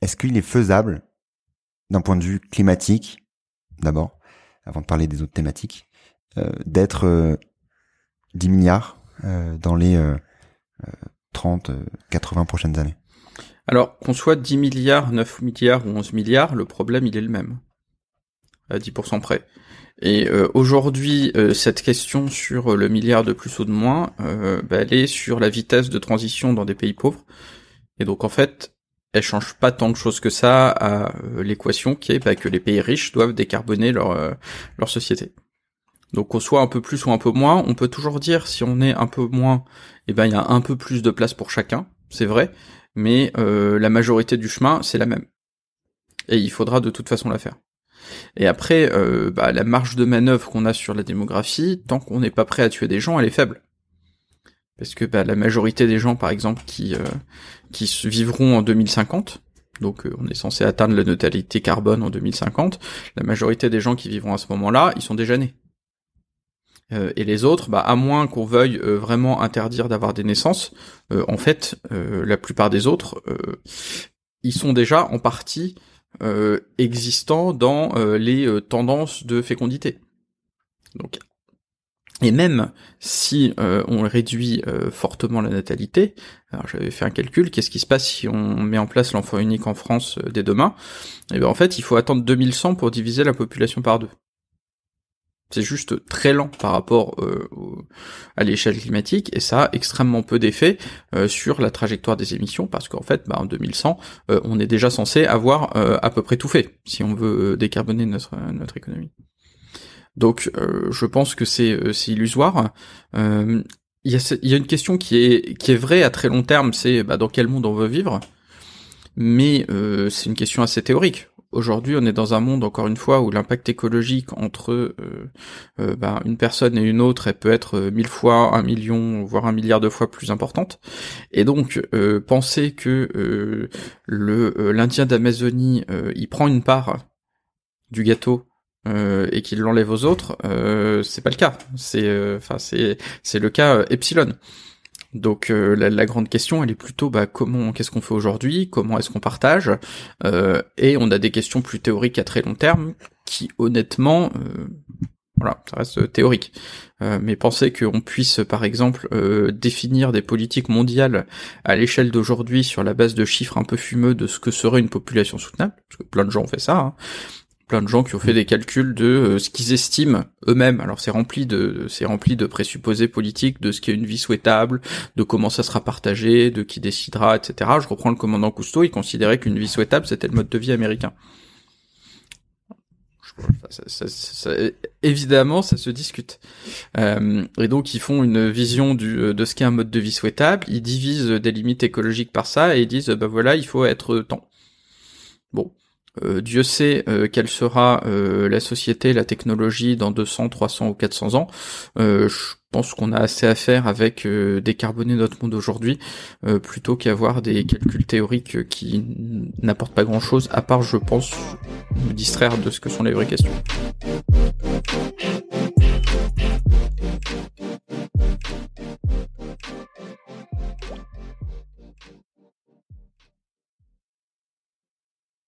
Est-ce qu'il est faisable, d'un point de vue climatique, d'abord, avant de parler des autres thématiques, euh, d'être 10 milliards dans les 30, 80 prochaines années? Alors, qu'on soit 10 milliards, 9 milliards ou 11 milliards, le problème, il est le même. À 10% près. Et euh, aujourd'hui, euh, cette question sur le milliard de plus ou de moins, euh, bah, elle est sur la vitesse de transition dans des pays pauvres. Et donc en fait, elle change pas tant de choses que ça à l'équation qui est bah, que les pays riches doivent décarboner leur leur société. Donc qu'on soit un peu plus ou un peu moins, on peut toujours dire si on est un peu moins, eh ben il y a un peu plus de place pour chacun, c'est vrai, mais la majorité du chemin c'est la même. Et il faudra de toute façon la faire. Et après, euh, bah, la marge de manœuvre qu'on a sur la démographie, tant qu'on n'est pas prêt à tuer des gens, elle est faible. Parce que bah, la majorité des gens, par exemple, qui euh, qui vivront en 2050, donc euh, on est censé atteindre la neutralité carbone en 2050, la majorité des gens qui vivront à ce moment-là, ils sont déjà nés. et les autres, bah, à moins qu'on veuille vraiment interdire d'avoir des naissances, en fait, la plupart des autres, ils sont déjà en partie euh, existant dans euh, les euh, tendances de fécondité. Donc, et même si on réduit fortement la natalité, alors j'avais fait un calcul, qu'est-ce qui se passe si on met en place l'enfant unique en France dès demain? Eh bien en fait, il faut attendre 2100 pour diviser la population par deux. C'est juste très lent par rapport euh, à l'échelle climatique et ça a extrêmement peu d'effet euh, sur la trajectoire des émissions parce qu'en fait, bah, en 2100, euh, on est déjà censé avoir à peu près tout fait si on veut décarboner notre notre économie. Donc, je pense que c'est illusoire. Il y a il y a une question qui est qui est vraie à très long terme, c'est bah, dans quel monde on veut vivre. Mais c'est une question assez théorique aujourd'hui, on est dans un monde, encore une fois, où l'impact écologique entre euh, euh, ben, une personne et une autre, elle peut être euh, mille fois, un million, voire un milliard de fois plus importante. Et donc, penser que le l'Indien d'Amazonie, il prend une part du gâteau et qu'il l'enlève aux autres, c'est pas le cas. C'est, enfin, c'est c'est le cas epsilon. Donc euh, la, grande question, elle est plutôt bah, comment, qu'est-ce qu'on fait aujourd'hui, comment est-ce qu'on partage, euh, et on a des questions plus théoriques à très long terme qui, honnêtement, euh, voilà, ça reste théorique. mais penser qu'on puisse, par exemple, définir des politiques mondiales à l'échelle d'aujourd'hui sur la base de chiffres un peu fumeux de ce que serait une population soutenable, parce que plein de gens ont fait ça, hein, plein de gens qui ont fait des calculs de euh, ce qu'ils estiment eux-mêmes. Alors c'est rempli de c'est rempli de présupposés politiques de ce qu'est une vie souhaitable, de comment ça sera partagé, de qui décidera, etc. Je reprends le commandant Cousteau, il considérait qu'une vie souhaitable c'était le mode de vie américain. évidemment, ça se discute. Euh, et donc, ils font une vision du, de ce qu'est un mode de vie souhaitable. Ils divisent des limites écologiques par ça et ils disent, bah voilà, il faut être temps. Bon, euh, Dieu sait euh, quelle sera euh, la société, la technologie dans 200, 300 ou 400 ans. je pense qu'on a assez à faire avec décarboner notre monde aujourd'hui, plutôt qu'avoir des calculs théoriques qui n'apportent pas grand-chose, à part, je pense, me distraire de ce que sont les vraies questions.